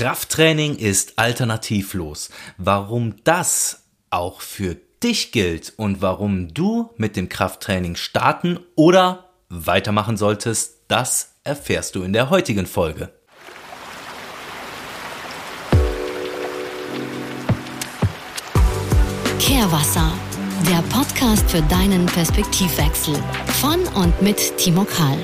Krafttraining ist alternativlos. Warum das auch für dich gilt und warum du mit dem Krafttraining starten oder weitermachen solltest, das erfährst du in der heutigen Folge. Kehrwasser, der Podcast für deinen Perspektivwechsel von und mit Timo Kahl.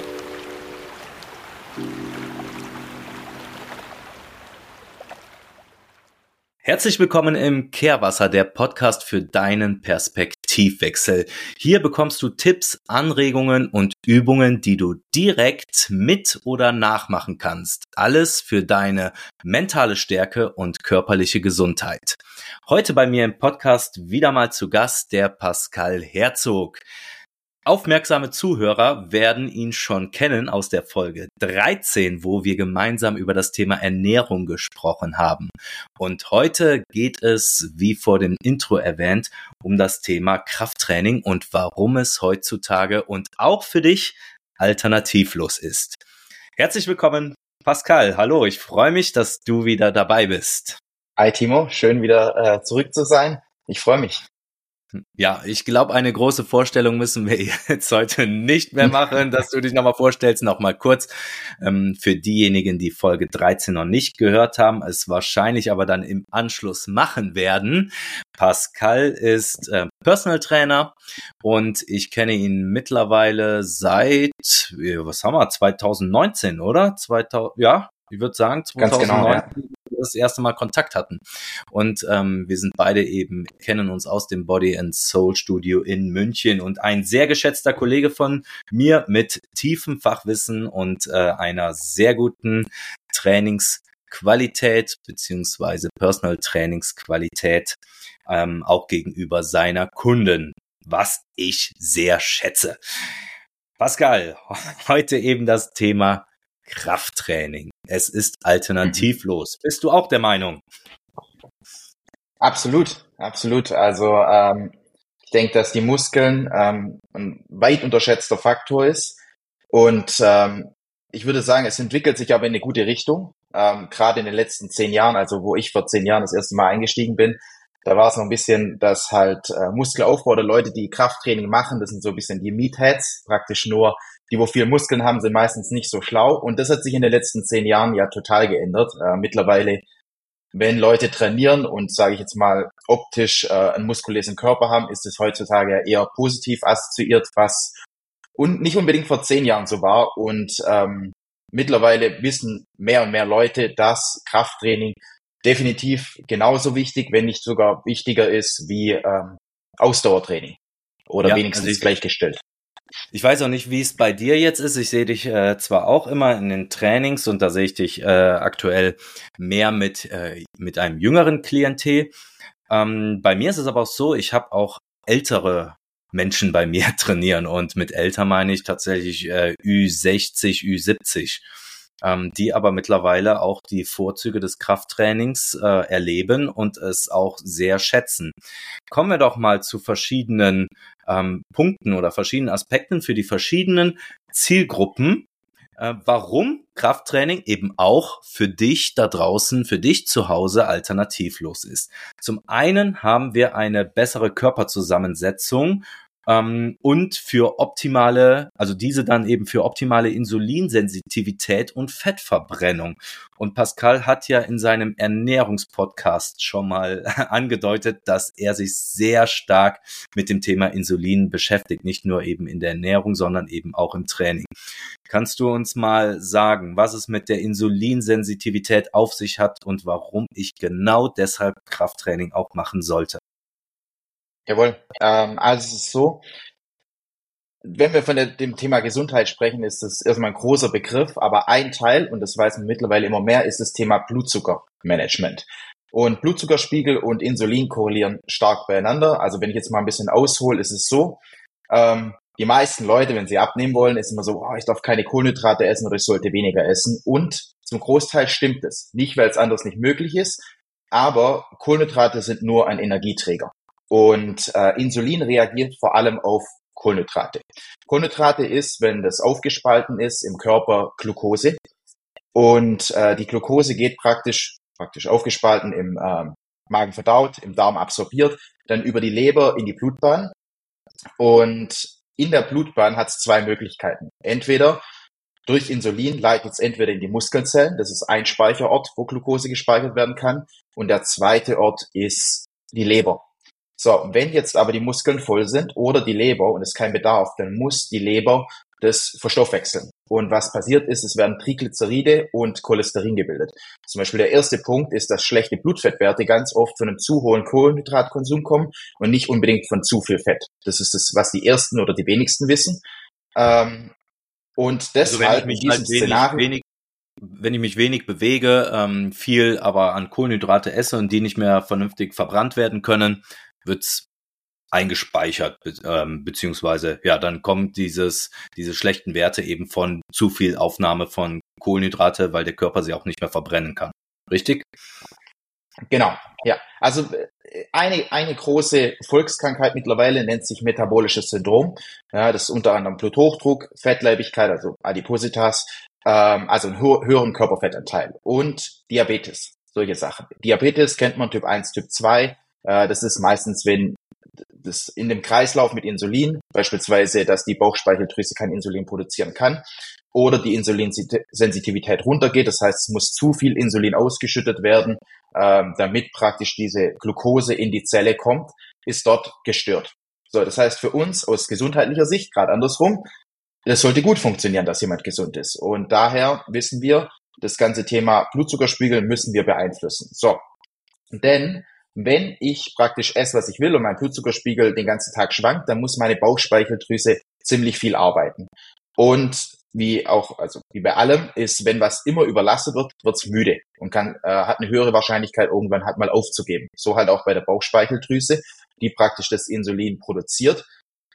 Herzlich willkommen im Kehrwasser, der Podcast für deinen Perspektivwechsel. Hier bekommst du Tipps, Anregungen und Übungen, die du direkt mit oder nachmachen kannst. Alles für deine mentale Stärke und körperliche Gesundheit. Heute bei mir im Podcast wieder mal zu Gast der Pascal Herzog. Aufmerksame Zuhörer werden ihn schon kennen aus der Folge 13, wo wir gemeinsam über das Thema Ernährung gesprochen haben. Und heute geht es, wie vor dem Intro erwähnt, um das Thema Krafttraining und warum es heutzutage und auch für dich alternativlos ist. Herzlich willkommen, Pascal. Hallo, ich freue mich, dass du wieder dabei bist. Hi Timo, schön wieder äh, zurück zu sein. Ich freue mich. Ja, ich glaube, eine große Vorstellung müssen wir jetzt heute nicht mehr machen, dass du dich nochmal vorstellst. Nochmal kurz ähm, für diejenigen, die Folge 13 noch nicht gehört haben, es wahrscheinlich aber dann im Anschluss machen werden. Pascal ist äh, Personal Trainer und ich kenne ihn mittlerweile seit, was haben wir, 2019, oder? 2000, ja, ich würde sagen, 2019 genau, ja. Das erste Mal Kontakt hatten. Und ähm, wir sind beide eben, kennen uns aus dem Body and Soul Studio in München und ein sehr geschätzter Kollege von mir mit tiefem Fachwissen und äh, einer sehr guten Trainingsqualität beziehungsweise Personal Trainingsqualität ähm, auch gegenüber seiner Kunden, was ich sehr schätze. Pascal, heute eben das Thema Krafttraining. Es ist alternativlos. Mhm. Bist du auch der Meinung? Absolut, absolut. Also ähm, ich denke, dass die Muskeln ähm, ein weit unterschätzter Faktor ist. Und ähm, ich würde sagen, es entwickelt sich aber in eine gute Richtung. Ähm, Gerade in den letzten zehn Jahren, also wo ich vor zehn Jahren das erste Mal eingestiegen bin, da war es noch ein bisschen, dass halt äh, Muskelaufbau oder Leute, die Krafttraining machen, das sind so ein bisschen die Meatheads, praktisch nur die, wo viel Muskeln haben, sind meistens nicht so schlau. Und das hat sich in den letzten zehn Jahren ja total geändert. Äh, mittlerweile, wenn Leute trainieren und, sage ich jetzt mal, optisch äh, einen muskulösen Körper haben, ist es heutzutage eher positiv assoziiert, was und nicht unbedingt vor zehn Jahren so war. Und ähm, mittlerweile wissen mehr und mehr Leute, dass Krafttraining definitiv genauso wichtig, wenn nicht sogar wichtiger ist wie ähm, Ausdauertraining oder ja, wenigstens also gleichgestellt. Ich weiß auch nicht, wie es bei dir jetzt ist. Ich sehe dich äh, zwar auch immer in den Trainings und da sehe ich dich äh, aktuell mehr mit, äh, mit einem jüngeren Klientel. Ähm, bei mir ist es aber auch so, ich habe auch ältere Menschen bei mir trainieren und mit älter meine ich tatsächlich äh, Ü60, Ü70 ähm, die aber mittlerweile auch die Vorzüge des Krafttrainings äh, erleben und es auch sehr schätzen. Kommen wir doch mal zu verschiedenen ähm, Punkten oder verschiedenen Aspekten für die verschiedenen Zielgruppen, äh, warum Krafttraining eben auch für dich da draußen, für dich zu Hause alternativlos ist. Zum einen haben wir eine bessere Körperzusammensetzung ähm, und für optimale, also diese dann eben für optimale Insulinsensitivität und Fettverbrennung. Und Pascal hat ja in seinem Ernährungspodcast schon mal angedeutet, dass er sich sehr stark mit dem Thema Insulin beschäftigt, nicht nur eben in der Ernährung, sondern eben auch im Training. Kannst du uns mal sagen, was es mit der Insulinsensitivität auf sich hat und warum ich genau deshalb Krafttraining auch machen sollte? Jawohl. Ähm, also es ist so, wenn wir von der, dem Thema Gesundheit sprechen, ist das erstmal ein großer Begriff, aber ein Teil, und das weiß man mittlerweile immer mehr, ist das Thema Blutzuckermanagement. Und Blutzuckerspiegel und Insulin korrelieren stark beieinander. Also wenn ich jetzt mal ein bisschen aushole, ist es so, ähm, die meisten Leute, wenn sie abnehmen wollen, ist immer so, oh, ich darf keine Kohlenhydrate essen oder ich sollte weniger essen. Und zum Großteil stimmt es. Nicht, weil es anders nicht möglich ist, aber Kohlenhydrate sind nur ein Energieträger. Und äh, Insulin reagiert vor allem auf Kohlenhydrate. Kohlenhydrate ist, wenn das aufgespalten ist, im Körper Glucose. Und äh, die Glucose geht praktisch praktisch aufgespalten, im ähm, Magen verdaut, im Darm absorbiert, dann über die Leber in die Blutbahn. Und in der Blutbahn hat es zwei Möglichkeiten. Entweder durch Insulin leitet es entweder in die Muskelzellen, das ist ein Speicherort, wo Glucose gespeichert werden kann, und der zweite Ort ist die Leber. So, wenn jetzt aber die Muskeln voll sind oder die Leber und es kein Bedarf, dann muss die Leber das verstoffwechseln. Und was passiert ist, es werden Triglyceride und Cholesterin gebildet. Zum Beispiel der erste Punkt ist, dass schlechte Blutfettwerte ganz oft von einem zu hohen Kohlenhydratkonsum kommen und nicht unbedingt von zu viel Fett. Das ist das, was die ersten oder die wenigsten wissen. Ähm, und deshalb also wenn ich mich halt wenig, wenig, wenn ich mich wenig bewege, ähm, viel aber an Kohlenhydrate esse und die nicht mehr vernünftig verbrannt werden können, wird's eingespeichert, be ähm, beziehungsweise ja, dann kommt dieses, diese schlechten Werte eben von zu viel Aufnahme von Kohlenhydrate, weil der Körper sie auch nicht mehr verbrennen kann. Richtig? Genau, ja. Also äh, eine, eine große Volkskrankheit mittlerweile nennt sich metabolisches Syndrom. Ja, das ist unter anderem Bluthochdruck, Fettleibigkeit, also Adipositas, ähm, also einen höheren Körperfettanteil und Diabetes, solche Sachen. Diabetes kennt man Typ 1, Typ 2. Äh, das ist meistens, wenn das in dem Kreislauf mit Insulin, beispielsweise, dass die Bauchspeicheldrüse kein Insulin produzieren kann oder die Insulinsensitivität runtergeht. Das heißt, es muss zu viel Insulin ausgeschüttet werden, ähm, damit praktisch diese Glucose in die Zelle kommt, ist dort gestört. So, das heißt für uns aus gesundheitlicher Sicht, gerade andersrum, das sollte gut funktionieren, dass jemand gesund ist. Und daher wissen wir, das ganze Thema Blutzuckerspiegel müssen wir beeinflussen. So, denn wenn ich praktisch esse, was ich will und mein Blutzuckerspiegel den ganzen Tag schwankt, dann muss meine Bauchspeicheldrüse ziemlich viel arbeiten. Und wie auch, also wie bei allem, ist, wenn was immer überlastet wird, wird's müde und kann, äh, hat eine höhere Wahrscheinlichkeit, irgendwann halt mal aufzugeben. So halt auch bei der Bauchspeicheldrüse, die praktisch das Insulin produziert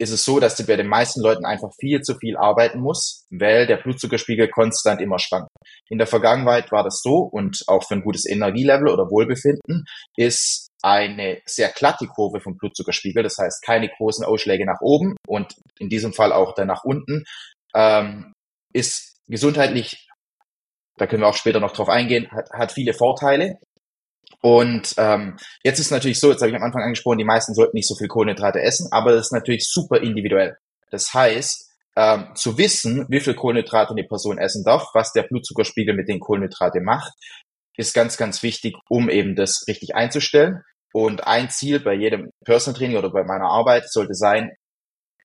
ist es so, dass du bei den meisten Leuten einfach viel zu viel arbeiten muss, weil der Blutzuckerspiegel konstant immer schwankt. In der Vergangenheit war das so und auch für ein gutes Energielevel oder Wohlbefinden ist eine sehr glatte Kurve vom Blutzuckerspiegel, das heißt keine großen Ausschläge nach oben und in diesem Fall auch dann nach unten, ähm, ist gesundheitlich, da können wir auch später noch drauf eingehen, hat, hat viele Vorteile, und ähm, jetzt ist natürlich so, jetzt habe ich am Anfang angesprochen, die meisten sollten nicht so viel Kohlenhydrate essen, aber das ist natürlich super individuell. Das heißt, ähm, zu wissen, wie viel Kohlenhydrate eine Person essen darf, was der Blutzuckerspiegel mit den Kohlenhydraten macht, ist ganz, ganz wichtig, um eben das richtig einzustellen. Und ein Ziel bei jedem Personal Training oder bei meiner Arbeit sollte sein,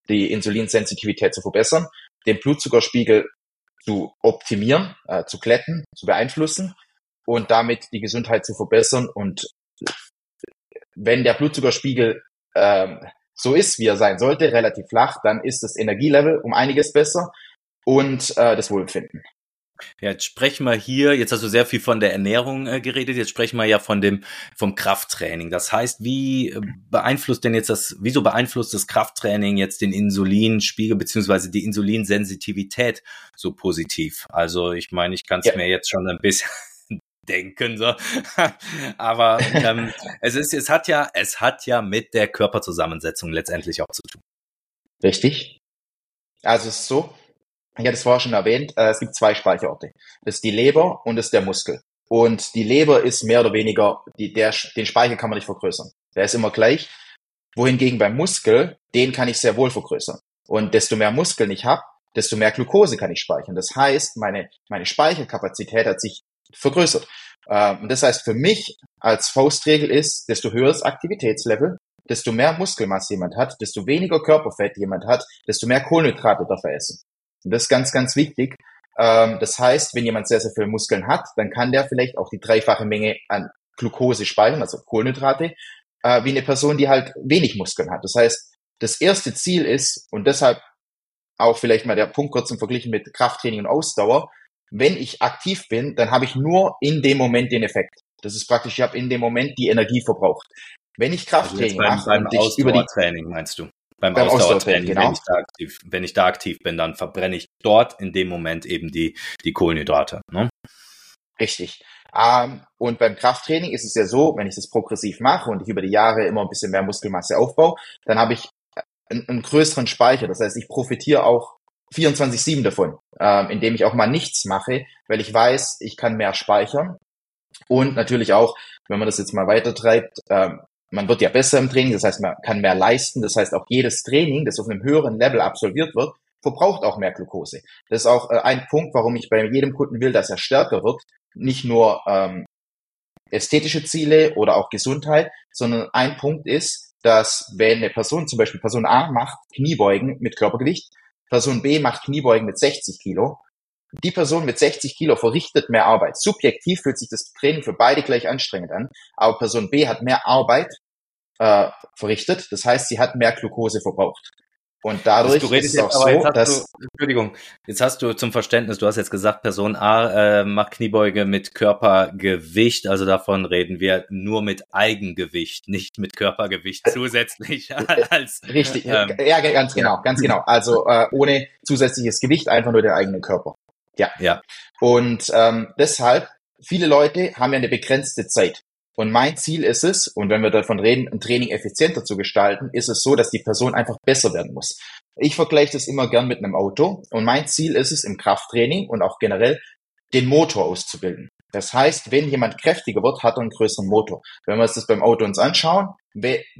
die Insulinsensitivität zu verbessern, den Blutzuckerspiegel zu optimieren, äh, zu glätten, zu beeinflussen und damit die Gesundheit zu verbessern. Und wenn der Blutzuckerspiegel ähm, so ist, wie er sein sollte, relativ flach, dann ist das Energielevel um einiges besser und äh, das Wohlbefinden. Ja, jetzt sprechen wir hier, jetzt hast du sehr viel von der Ernährung äh, geredet, jetzt sprechen wir ja von dem, vom Krafttraining. Das heißt, wie äh, beeinflusst denn jetzt das, wieso beeinflusst das Krafttraining jetzt den Insulinspiegel beziehungsweise die Insulinsensitivität so positiv? Also ich meine, ich kann es ja. mir jetzt schon ein bisschen denken so. Aber ähm, es ist, es hat ja, es hat ja mit der Körperzusammensetzung letztendlich auch zu tun. Richtig. Also es ist so, ich hatte es vorher schon erwähnt, äh, es gibt zwei Speicherorte. Das ist die Leber und das ist der Muskel. Und die Leber ist mehr oder weniger, die, der, den Speicher kann man nicht vergrößern. Der ist immer gleich. Wohingegen beim Muskel, den kann ich sehr wohl vergrößern. Und desto mehr Muskeln ich habe, desto mehr Glucose kann ich speichern. Das heißt, meine, meine Speicherkapazität hat sich vergrößert. Ähm, das heißt, für mich als Faustregel ist, desto höher das Aktivitätslevel, desto mehr Muskelmasse jemand hat, desto weniger Körperfett jemand hat, desto mehr Kohlenhydrate darf er essen. Und das ist ganz, ganz wichtig. Ähm, das heißt, wenn jemand sehr, sehr viele Muskeln hat, dann kann der vielleicht auch die dreifache Menge an Glucose speichern, also Kohlenhydrate, äh, wie eine Person, die halt wenig Muskeln hat. Das heißt, das erste Ziel ist, und deshalb auch vielleicht mal der Punkt kurz im Verglichen mit Krafttraining und Ausdauer, wenn ich aktiv bin, dann habe ich nur in dem Moment den Effekt. Das ist praktisch, ich habe in dem Moment die Energie verbraucht. Wenn ich also Krafttraining also mache, beim, beim Ausdauertraining meinst du? Beim, beim Ausdauertraining, genau. wenn, ich da aktiv, wenn ich da aktiv bin, dann verbrenne ich dort in dem Moment eben die, die Kohlenhydrate. Ne? Richtig. Ähm, und beim Krafttraining ist es ja so, wenn ich das progressiv mache und ich über die Jahre immer ein bisschen mehr Muskelmasse aufbaue, dann habe ich einen, einen größeren Speicher. Das heißt, ich profitiere auch 24-7 davon, ähm, indem ich auch mal nichts mache, weil ich weiß, ich kann mehr speichern Und natürlich auch, wenn man das jetzt mal weitertreibt, ähm, man wird ja besser im Training, das heißt, man kann mehr leisten. Das heißt, auch jedes Training, das auf einem höheren Level absolviert wird, verbraucht auch mehr Glucose. Das ist auch äh, ein Punkt, warum ich bei jedem Kunden will, dass er stärker wird. Nicht nur ähm, ästhetische Ziele oder auch Gesundheit, sondern ein Punkt ist, dass wenn eine Person, zum Beispiel Person A macht Kniebeugen mit Körpergewicht, Person B macht Kniebeugen mit 60 Kilo, die Person mit 60 Kilo verrichtet mehr Arbeit. Subjektiv fühlt sich das Training für beide gleich anstrengend an, aber Person B hat mehr Arbeit äh, verrichtet. Das heißt, sie hat mehr Glucose verbraucht. Und dadurch du redest ist es auch jetzt, so, jetzt dass du, Entschuldigung, jetzt hast du zum Verständnis, du hast jetzt gesagt, Person A äh, macht Kniebeuge mit Körpergewicht, also davon reden wir nur mit Eigengewicht, nicht mit Körpergewicht zusätzlich als richtig, ähm, ja ganz genau, ganz genau. Also äh, ohne zusätzliches Gewicht, einfach nur der eigene Körper. Ja. Ja. Und ähm, deshalb, viele Leute haben ja eine begrenzte Zeit. Und mein Ziel ist es, und wenn wir davon reden, ein Training effizienter zu gestalten, ist es so, dass die Person einfach besser werden muss. Ich vergleiche das immer gern mit einem Auto und mein Ziel ist es im Krafttraining und auch generell, den Motor auszubilden. Das heißt, wenn jemand kräftiger wird, hat er einen größeren Motor. Wenn wir uns das beim Auto uns anschauen,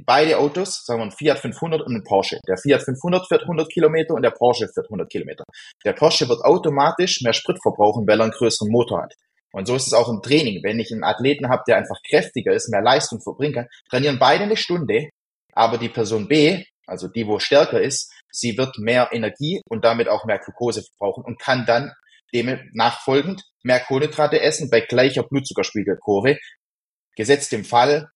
beide Autos, sagen wir ein Fiat 500 und ein Porsche. Der Fiat 500 fährt 100 Kilometer und der Porsche fährt 100 Kilometer. Der Porsche wird automatisch mehr Sprit verbrauchen, weil er einen größeren Motor hat. Und so ist es auch im Training. Wenn ich einen Athleten habe, der einfach kräftiger ist, mehr Leistung verbringen kann, trainieren beide eine Stunde, aber die Person B, also die, wo stärker ist, sie wird mehr Energie und damit auch mehr Glucose verbrauchen und kann dann dem nachfolgend mehr Kohlenhydrate essen bei gleicher Blutzuckerspiegelkurve. Gesetzt im Fall,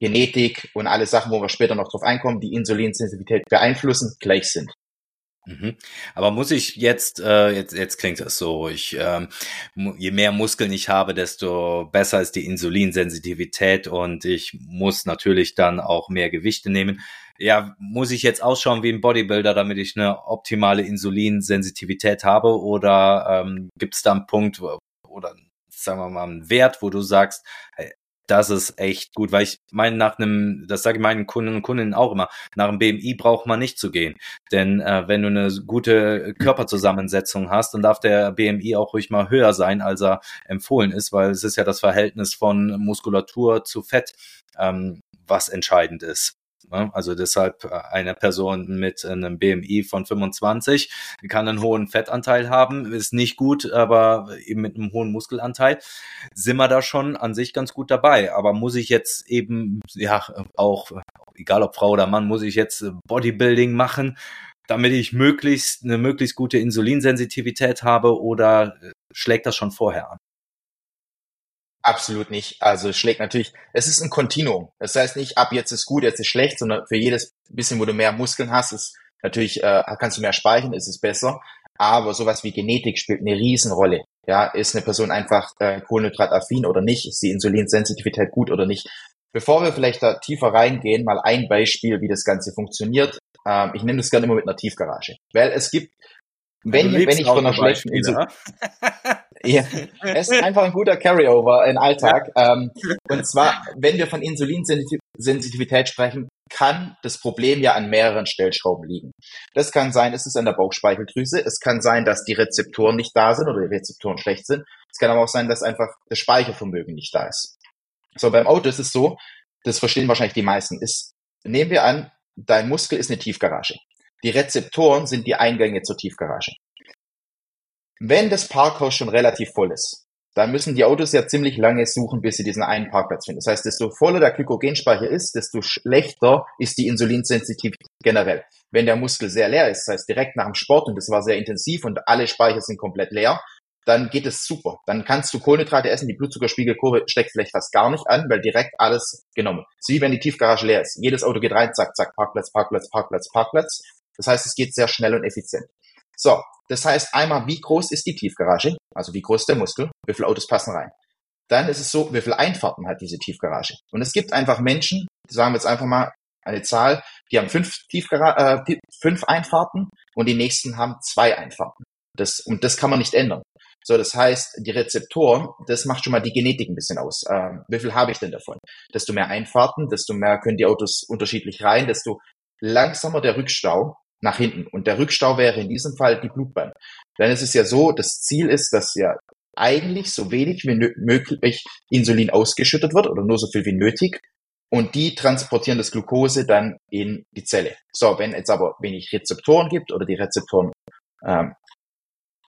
Genetik und alle Sachen, wo wir später noch drauf einkommen, die Insulinsensitivität beeinflussen, gleich sind. Mhm. Aber muss ich jetzt, äh, jetzt, jetzt klingt das so, ich, ähm, je mehr Muskeln ich habe, desto besser ist die Insulinsensitivität und ich muss natürlich dann auch mehr Gewichte nehmen. Ja, muss ich jetzt ausschauen wie ein Bodybuilder, damit ich eine optimale Insulinsensitivität habe oder ähm, gibt es da einen Punkt oder sagen wir mal einen Wert, wo du sagst, das ist echt gut, weil ich meine, nach einem, das sage ich meinen Kunden und Kundinnen auch immer, nach einem BMI braucht man nicht zu gehen. Denn äh, wenn du eine gute Körperzusammensetzung hast, dann darf der BMI auch ruhig mal höher sein, als er empfohlen ist, weil es ist ja das Verhältnis von Muskulatur zu Fett, ähm, was entscheidend ist. Ne? Also deshalb äh, eine Person mit einem BMI von 25 kann einen hohen Fettanteil haben, ist nicht gut, aber eben mit einem hohen Muskelanteil sind wir da schon an sich ganz gut dabei. Aber muss ich jetzt eben, ja, auch, egal ob Frau oder Mann, muss ich jetzt Bodybuilding machen, damit ich möglichst eine möglichst gute Insulinsensitivität habe oder schlägt das schon vorher an? Absolut nicht. Also es schlägt natürlich, es ist ein Kontinuum. Das heißt nicht, ab jetzt ist gut, jetzt ist schlecht, sondern für jedes bisschen, wo du mehr Muskeln hast, ist natürlich, äh, kannst du mehr speichern, ist es besser. Aber sowas wie Genetik spielt eine Riesenrolle. Ja, ist eine Person einfach äh, kohlenhydrataffin oder nicht? Ist die Insulinsensitivität gut oder nicht? Bevor wir vielleicht da tiefer reingehen, mal ein Beispiel, wie das Ganze funktioniert. Ähm, ich nehme das gerne immer mit einer Tiefgarage. Weil es gibt, wenn, wenn ich von einer schlechten Insulin... Ja, es ist einfach ein guter Carryover in Alltag. Ähm, und zwar, wenn wir von Insulinsensitivität sprechen, kann das Problem ja an mehreren Stellschrauben liegen. Das kann sein, es ist an der Bauchspeicheldrüse. Es kann sein, dass die Rezeptoren nicht da sind oder die Rezeptoren schlecht sind. Es kann aber auch sein, dass einfach das Speichervermögen nicht da ist. So, beim Auto ist es so, das verstehen wahrscheinlich die meisten, ist, nehmen wir an, dein Muskel ist eine Tiefgarage. Die Rezeptoren sind die Eingänge zur Tiefgarage. Wenn das Parkhaus schon relativ voll ist, dann müssen die Autos ja ziemlich lange suchen, bis sie diesen einen Parkplatz finden. Das heißt, desto voller der Glykogenspeicher ist, desto schlechter ist die Insulinsensitivität generell. Wenn der Muskel sehr leer ist, das heißt direkt nach dem Sport und das war sehr intensiv und alle Speicher sind komplett leer, dann geht es super. Dann kannst du Kohlenhydrate essen, die Blutzuckerspiegelkurve steckt vielleicht fast gar nicht an, weil direkt alles genommen. So wie wenn die Tiefgarage leer ist. Jedes Auto geht rein, zack, zack, Parkplatz, Parkplatz, Parkplatz, Parkplatz. Das heißt, es geht sehr schnell und effizient. So, das heißt einmal, wie groß ist die Tiefgarage? Also wie groß ist der Muskel? Wie viele Autos passen rein? Dann ist es so, wie viele Einfahrten hat diese Tiefgarage? Und es gibt einfach Menschen, sagen wir jetzt einfach mal eine Zahl, die haben fünf, Tiefgara äh, fünf Einfahrten und die nächsten haben zwei Einfahrten. Das, und das kann man nicht ändern. So, das heißt, die Rezeptoren, das macht schon mal die Genetik ein bisschen aus. Ähm, wie viel habe ich denn davon? Desto mehr Einfahrten, desto mehr können die Autos unterschiedlich rein, desto langsamer der Rückstau nach hinten. Und der Rückstau wäre in diesem Fall die Blutbahn. Denn es ist ja so, das Ziel ist, dass ja eigentlich so wenig wie möglich Insulin ausgeschüttet wird oder nur so viel wie nötig. Und die transportieren das Glucose dann in die Zelle. So, wenn jetzt aber wenig Rezeptoren gibt oder die Rezeptoren ähm,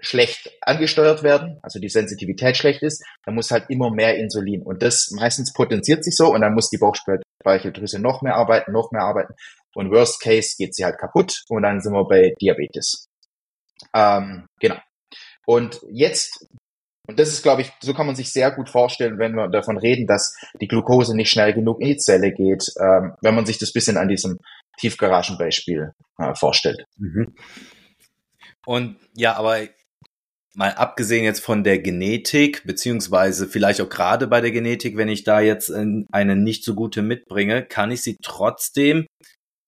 schlecht angesteuert werden, also die Sensitivität schlecht ist, dann muss halt immer mehr Insulin. Und das meistens potenziert sich so und dann muss die Bauchspeicheldrüse noch mehr arbeiten, noch mehr arbeiten. Und worst case geht sie halt kaputt und dann sind wir bei Diabetes. Ähm, genau. Und jetzt, und das ist, glaube ich, so kann man sich sehr gut vorstellen, wenn wir davon reden, dass die Glucose nicht schnell genug in die Zelle geht, ähm, wenn man sich das bisschen an diesem Tiefgaragenbeispiel äh, vorstellt. Mhm. Und ja, aber mal abgesehen jetzt von der Genetik, beziehungsweise vielleicht auch gerade bei der Genetik, wenn ich da jetzt eine nicht so gute mitbringe, kann ich sie trotzdem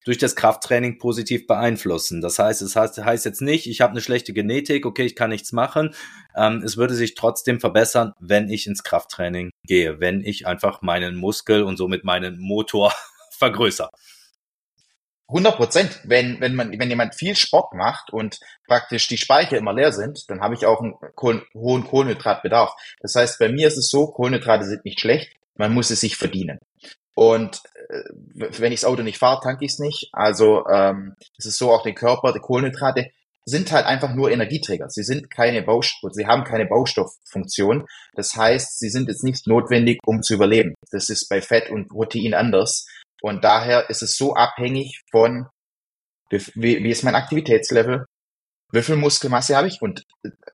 durch das Krafttraining positiv beeinflussen. Das heißt, es heißt, heißt jetzt nicht, ich habe eine schlechte Genetik, okay, ich kann nichts machen. Ähm, es würde sich trotzdem verbessern, wenn ich ins Krafttraining gehe, wenn ich einfach meinen Muskel und somit meinen Motor vergrößere. 100 Prozent. Wenn, wenn man, wenn jemand viel Sport macht und praktisch die Speicher immer leer sind, dann habe ich auch einen Kohl hohen Kohlenhydratbedarf. Das heißt, bei mir ist es so, Kohlenhydrate sind nicht schlecht, man muss es sich verdienen. Und äh, wenn ich das Auto nicht fahre, tanke ich es nicht. Also ähm, es ist so, auch den Körper, die Kohlenhydrate sind halt einfach nur Energieträger. Sie sind keine Baustoff, sie haben keine Baustofffunktion. Das heißt, sie sind jetzt nicht notwendig, um zu überleben. Das ist bei Fett und Protein anders. Und daher ist es so abhängig von, wie, wie ist mein Aktivitätslevel, wie viel Muskelmasse habe ich und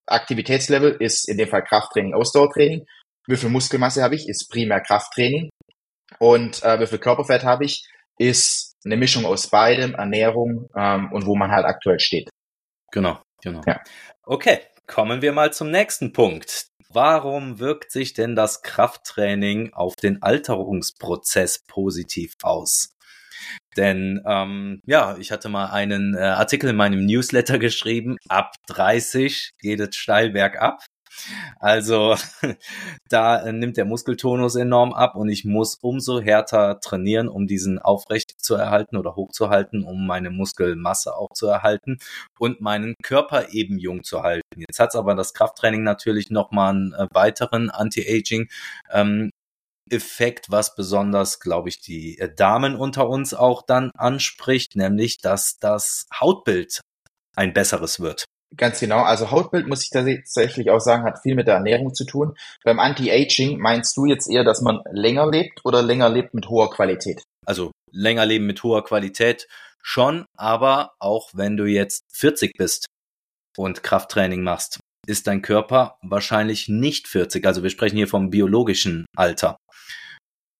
Aktivitätslevel ist in dem Fall Krafttraining, Ausdauertraining. Wie viel Muskelmasse habe ich, ist primär Krafttraining. Und äh, wie viel Körperfett habe ich, ist eine Mischung aus beidem, Ernährung ähm, und wo man halt aktuell steht. Genau, genau. Ja. Okay, kommen wir mal zum nächsten Punkt. Warum wirkt sich denn das Krafttraining auf den Alterungsprozess positiv aus? Denn ähm, ja, ich hatte mal einen äh, Artikel in meinem Newsletter geschrieben, ab 30 geht es steil bergab. Also da äh, nimmt der Muskeltonus enorm ab und ich muss umso härter trainieren, um diesen aufrecht zu erhalten oder hochzuhalten, um meine Muskelmasse auch zu erhalten und meinen Körper eben jung zu halten. Jetzt hat aber das Krafttraining natürlich nochmal einen äh, weiteren Anti-Aging ähm, Effekt, was besonders, glaube ich, die äh, Damen unter uns auch dann anspricht, nämlich, dass das Hautbild ein besseres wird. Ganz genau. Also Hautbild, muss ich tatsächlich auch sagen, hat viel mit der Ernährung zu tun. Beim Anti-Aging meinst du jetzt eher, dass man länger lebt oder länger lebt mit hoher Qualität? Also länger leben mit hoher Qualität schon, aber auch wenn du jetzt 40 bist und Krafttraining machst, ist dein Körper wahrscheinlich nicht 40. Also wir sprechen hier vom biologischen Alter.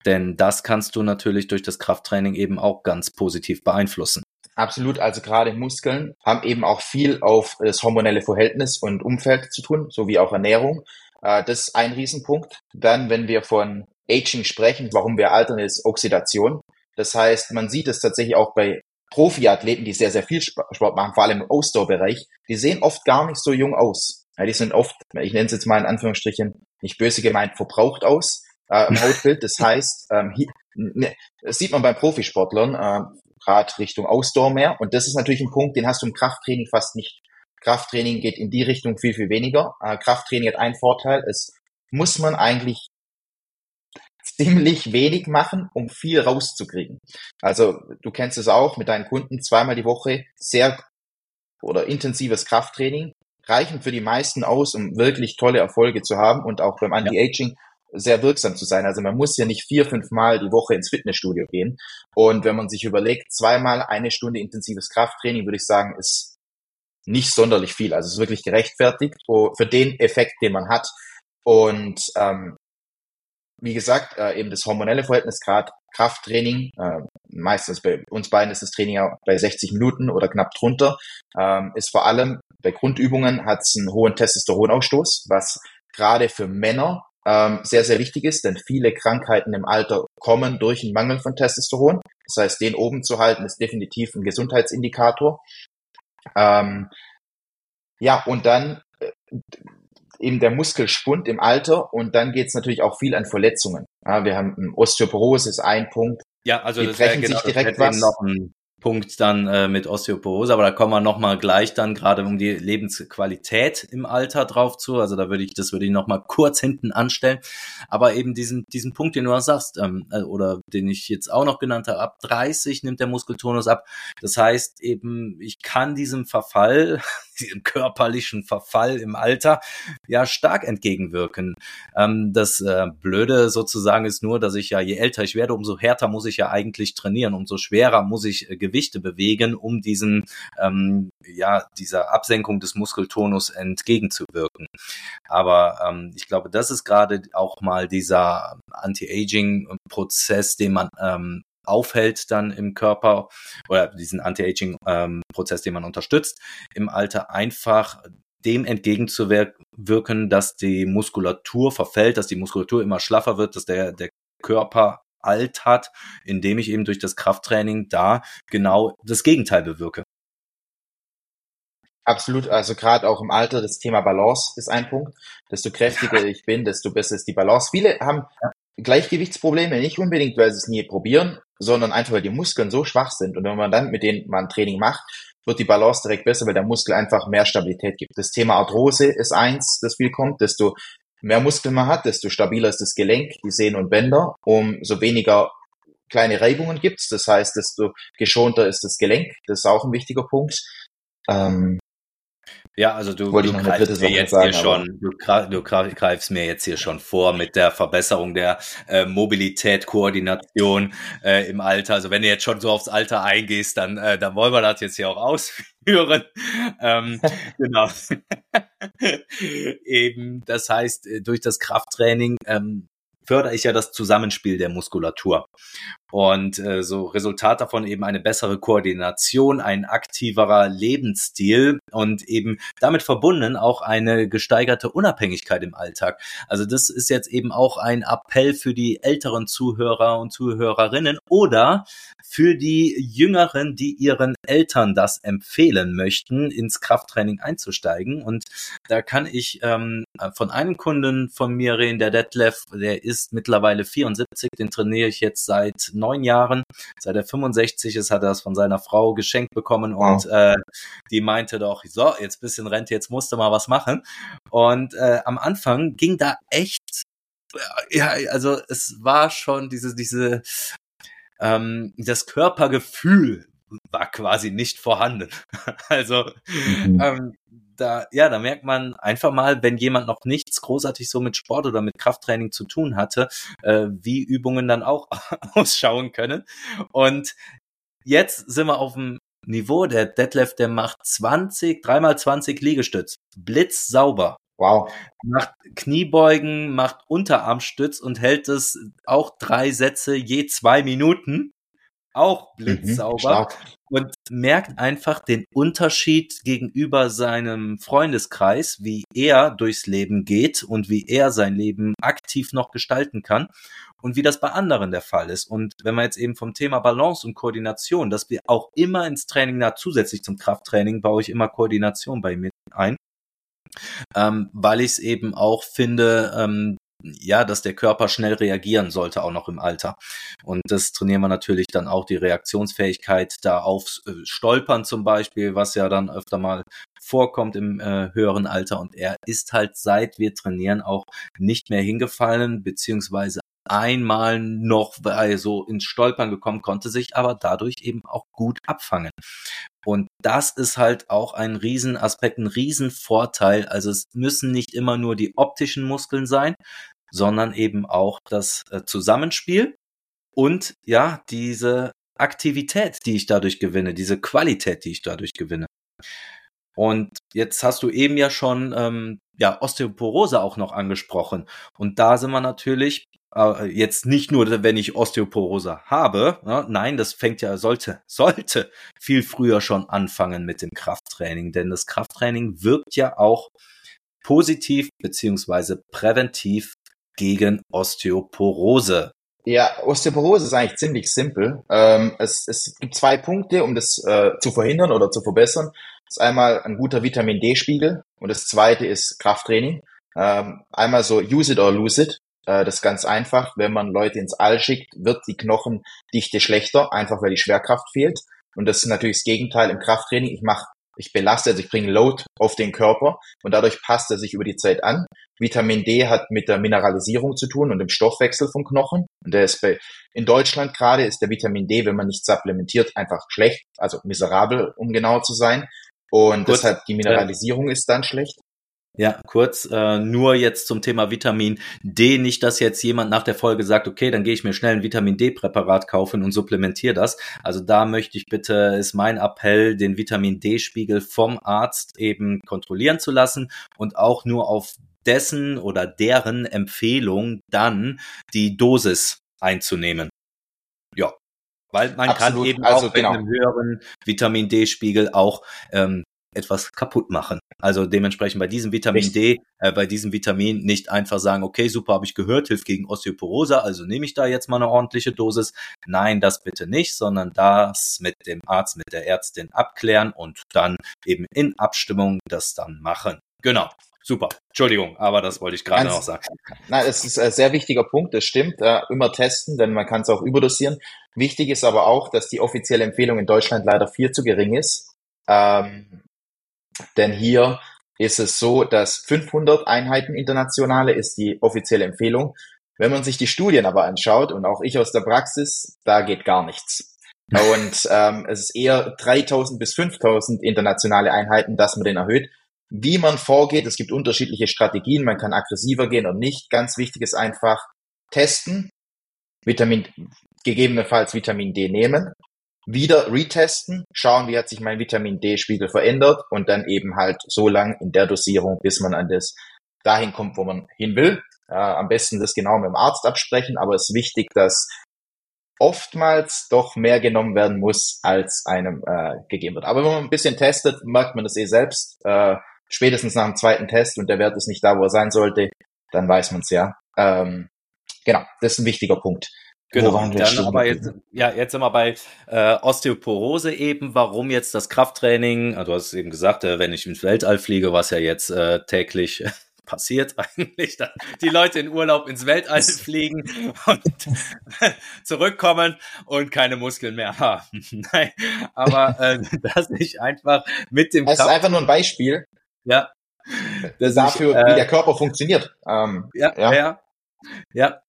Denn das kannst du natürlich durch das Krafttraining eben auch ganz positiv beeinflussen. Absolut, also gerade Muskeln haben eben auch viel auf das hormonelle Verhältnis und Umfeld zu tun, sowie auch Ernährung. Äh, das ist ein Riesenpunkt. Dann, wenn wir von Aging sprechen, warum wir altern, ist Oxidation. Das heißt, man sieht es tatsächlich auch bei Profiathleten, die sehr, sehr viel Sport machen, vor allem im Ausdauerbereich, die sehen oft gar nicht so jung aus. Die sind oft, ich nenne es jetzt mal in Anführungsstrichen, nicht böse gemeint, verbraucht aus äh, im Hautbild. Das heißt, ähm, hier, ne, das sieht man bei Profisportlern, äh, gerade Richtung Ausdauer mehr. Und das ist natürlich ein Punkt, den hast du im Krafttraining fast nicht. Krafttraining geht in die Richtung viel, viel weniger. Äh, Krafttraining hat einen Vorteil, es muss man eigentlich ziemlich wenig machen, um viel rauszukriegen. Also du kennst es auch mit deinen Kunden zweimal die Woche sehr oder intensives Krafttraining reichen für die meisten aus, um wirklich tolle Erfolge zu haben und auch beim Anti-Aging sehr wirksam zu sein. Also man muss ja nicht vier, fünf Mal die Woche ins Fitnessstudio gehen. Und wenn man sich überlegt, zweimal eine Stunde intensives Krafttraining, würde ich sagen, ist nicht sonderlich viel. Also es ist wirklich gerechtfertigt für den Effekt, den man hat. Und ähm, wie gesagt, äh, eben das hormonelle Verhältnis, gerade Krafttraining, äh, meistens bei uns beiden ist das Training ja bei 60 Minuten oder knapp drunter, ähm, ist vor allem bei Grundübungen hat es einen hohen Testosteronausstoß, was gerade für Männer ähm, sehr, sehr wichtig ist, denn viele Krankheiten im Alter kommen durch einen Mangel von Testosteron. Das heißt, den oben zu halten, ist definitiv ein Gesundheitsindikator. Ähm, ja, und dann äh, eben der Muskelspund im Alter und dann geht's natürlich auch viel an Verletzungen. Ja, wir haben Osteoporose ist ein Punkt. Ja, also die brechen genau, sich direkt was. noch ein Punkt dann äh, mit Osteoporose, aber da kommen wir noch mal gleich dann gerade um die Lebensqualität im Alter drauf zu. Also da würde ich, das würde ich noch mal kurz hinten anstellen. Aber eben diesen diesen Punkt, den du auch sagst, ähm, äh, oder den ich jetzt auch noch genannt habe, ab 30 nimmt der Muskeltonus ab. Das heißt eben, ich kann diesem Verfall, diesem körperlichen Verfall im Alter ja stark entgegenwirken. Ähm, das äh, Blöde sozusagen ist nur, dass ich ja je älter ich werde, umso härter muss ich ja eigentlich trainieren, umso schwerer muss ich äh, Gewichte bewegen, um diesen, ähm, ja, dieser Absenkung des Muskeltonus entgegenzuwirken. Aber ähm, ich glaube, das ist gerade auch mal dieser Anti-Aging-Prozess, den man ähm, aufhält dann im Körper oder diesen Anti-Aging-Prozess, ähm, den man unterstützt, im Alter einfach dem entgegenzuwirken, dass die Muskulatur verfällt, dass die Muskulatur immer schlaffer wird, dass der, der Körper alt hat, indem ich eben durch das Krafttraining da genau das Gegenteil bewirke. Absolut, also gerade auch im Alter das Thema Balance ist ein Punkt. Desto kräftiger ich bin, desto besser ist die Balance. Viele haben Gleichgewichtsprobleme, nicht unbedingt, weil sie es nie probieren, sondern einfach, weil die Muskeln so schwach sind. Und wenn man dann mit denen mal ein Training macht, wird die Balance direkt besser, weil der Muskel einfach mehr Stabilität gibt. Das Thema Arthrose ist eins, das viel kommt. Desto mehr Muskeln man hat, desto stabiler ist das Gelenk, die Sehnen und Bänder, umso weniger kleine Reibungen gibt's. Das heißt, desto geschonter ist das Gelenk. Das ist auch ein wichtiger Punkt. Ähm, ja, also du, du greifst mir jetzt sagen, hier schon, du, du, greifst mir jetzt hier schon vor mit der Verbesserung der äh, Mobilität, Koordination äh, im Alter. Also wenn du jetzt schon so aufs Alter eingehst, dann, äh, dann wollen wir das jetzt hier auch ausführen. ähm, genau. Eben, das heißt, äh, durch das Krafttraining ähm, fördere ich ja das Zusammenspiel der Muskulatur. Und äh, so Resultat davon eben eine bessere Koordination, ein aktiverer Lebensstil und eben damit verbunden auch eine gesteigerte Unabhängigkeit im Alltag. Also das ist jetzt eben auch ein Appell für die älteren Zuhörer und Zuhörerinnen oder für die Jüngeren, die ihren Eltern das empfehlen möchten, ins Krafttraining einzusteigen. Und da kann ich ähm, von einem Kunden von mir reden, der Detlef, der ist mittlerweile 74, den trainiere ich jetzt seit neun Jahren. Seit er 65 ist, hat er das von seiner Frau geschenkt bekommen und äh, die meinte doch, so, jetzt bisschen Rente, jetzt musste mal was machen. Und äh, am Anfang ging da echt, ja, also es war schon diese, diese, ähm, das Körpergefühl war quasi nicht vorhanden. also mhm. ähm, da, ja, da merkt man einfach mal, wenn jemand noch nichts großartig so mit Sport oder mit Krafttraining zu tun hatte, äh, wie Übungen dann auch ausschauen können. Und jetzt sind wir auf dem Niveau, der Deadlift, der macht 20, dreimal 20 Liegestütz. Blitzsauber. Wow. Macht Kniebeugen, macht Unterarmstütz und hält es auch drei Sätze je zwei Minuten auch mhm, blitzsauber mhm, und merkt einfach den Unterschied gegenüber seinem Freundeskreis, wie er durchs Leben geht und wie er sein Leben aktiv noch gestalten kann und wie das bei anderen der Fall ist. Und wenn man jetzt eben vom Thema Balance und Koordination, dass wir auch immer ins Training, na zusätzlich zum Krafttraining, baue ich immer Koordination bei mir ein. Ähm, weil ich es eben auch finde, ähm, ja, dass der Körper schnell reagieren sollte, auch noch im Alter. Und das trainieren wir natürlich dann auch die Reaktionsfähigkeit da auf äh, Stolpern zum Beispiel, was ja dann öfter mal vorkommt im äh, höheren Alter. Und er ist halt seit wir trainieren auch nicht mehr hingefallen, beziehungsweise einmal noch weil so ins Stolpern gekommen, konnte sich aber dadurch eben auch gut abfangen. Und das ist halt auch ein Riesenaspekt, ein Riesenvorteil. Also es müssen nicht immer nur die optischen Muskeln sein, sondern eben auch das äh, Zusammenspiel und ja, diese Aktivität, die ich dadurch gewinne, diese Qualität, die ich dadurch gewinne. Und jetzt hast du eben ja schon ähm, ja Osteoporose auch noch angesprochen. Und da sind wir natürlich äh, jetzt nicht nur, wenn ich Osteoporose habe. Ne? Nein, das fängt ja sollte sollte viel früher schon anfangen mit dem Krafttraining, denn das Krafttraining wirkt ja auch positiv beziehungsweise präventiv gegen Osteoporose? Ja, Osteoporose ist eigentlich ziemlich simpel. Ähm, es, es gibt zwei Punkte, um das äh, zu verhindern oder zu verbessern. Das ist einmal ein guter Vitamin D-Spiegel und das zweite ist Krafttraining. Ähm, einmal so use it or lose it. Äh, das ist ganz einfach. Wenn man Leute ins All schickt, wird die Knochendichte schlechter, einfach weil die Schwerkraft fehlt. Und das ist natürlich das Gegenteil im Krafttraining. Ich mache, ich belaste, also ich bringe Load auf den Körper und dadurch passt er sich über die Zeit an. Vitamin D hat mit der Mineralisierung zu tun und dem Stoffwechsel von Knochen. Und der ist bei, in Deutschland gerade ist der Vitamin D, wenn man nicht supplementiert, einfach schlecht, also miserabel, um genau zu sein. Und Gut. deshalb die Mineralisierung ist dann schlecht. Ja, kurz, äh, nur jetzt zum Thema Vitamin D. Nicht, dass jetzt jemand nach der Folge sagt, okay, dann gehe ich mir schnell ein Vitamin D-Präparat kaufen und supplementiere das. Also da möchte ich bitte, ist mein Appell, den Vitamin D-Spiegel vom Arzt eben kontrollieren zu lassen und auch nur auf dessen oder deren Empfehlung dann die Dosis einzunehmen. Ja, weil man Absolut. kann eben also, auch genau. mit einem höheren Vitamin D-Spiegel auch ähm, etwas kaputt machen. Also dementsprechend bei diesem Vitamin Richtig. D, äh, bei diesem Vitamin nicht einfach sagen, okay, super, habe ich gehört, hilft gegen Osteoporose, also nehme ich da jetzt mal eine ordentliche Dosis. Nein, das bitte nicht, sondern das mit dem Arzt, mit der Ärztin abklären und dann eben in Abstimmung das dann machen. Genau. Super. Entschuldigung, aber das wollte ich gerade noch sagen. Nein, es ist ein sehr wichtiger Punkt, das stimmt. Äh, immer testen, denn man kann es auch überdosieren. Wichtig ist aber auch, dass die offizielle Empfehlung in Deutschland leider viel zu gering ist. Ähm, denn hier ist es so, dass 500 Einheiten internationale ist die offizielle Empfehlung. Wenn man sich die Studien aber anschaut und auch ich aus der Praxis, da geht gar nichts. Und ähm, es ist eher 3000 bis 5000 internationale Einheiten, dass man den erhöht. Wie man vorgeht, es gibt unterschiedliche Strategien, man kann aggressiver gehen und nicht. Ganz wichtig ist einfach testen, Vitamin, gegebenenfalls Vitamin D nehmen wieder retesten, schauen, wie hat sich mein Vitamin D-Spiegel verändert und dann eben halt so lang in der Dosierung, bis man an das dahin kommt, wo man hin will. Äh, am besten das genau mit dem Arzt absprechen, aber es ist wichtig, dass oftmals doch mehr genommen werden muss, als einem äh, gegeben wird. Aber wenn man ein bisschen testet, merkt man das eh selbst. Äh, spätestens nach dem zweiten Test und der Wert ist nicht da, wo er sein sollte, dann weiß man es ja. Ähm, genau, das ist ein wichtiger Punkt. Genau, dann aber jetzt, ja, jetzt sind wir bei äh, Osteoporose eben, warum jetzt das Krafttraining, also du hast eben gesagt, äh, wenn ich ins Weltall fliege, was ja jetzt äh, täglich passiert eigentlich, dass die Leute in Urlaub ins Weltall fliegen und zurückkommen und keine Muskeln mehr haben. Nein, aber äh, dass ich einfach mit dem Das ist einfach nur ein Beispiel. Ja. Dafür, ich, äh, wie der Körper funktioniert. Ähm, ja, ja, ja. Ja,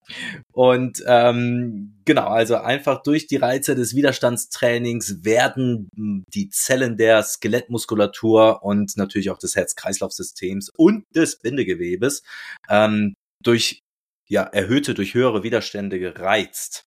und ähm, genau, also einfach durch die Reize des Widerstandstrainings werden die Zellen der Skelettmuskulatur und natürlich auch des Herz-Kreislauf-Systems und des Bindegewebes ähm, durch ja erhöhte, durch höhere Widerstände gereizt.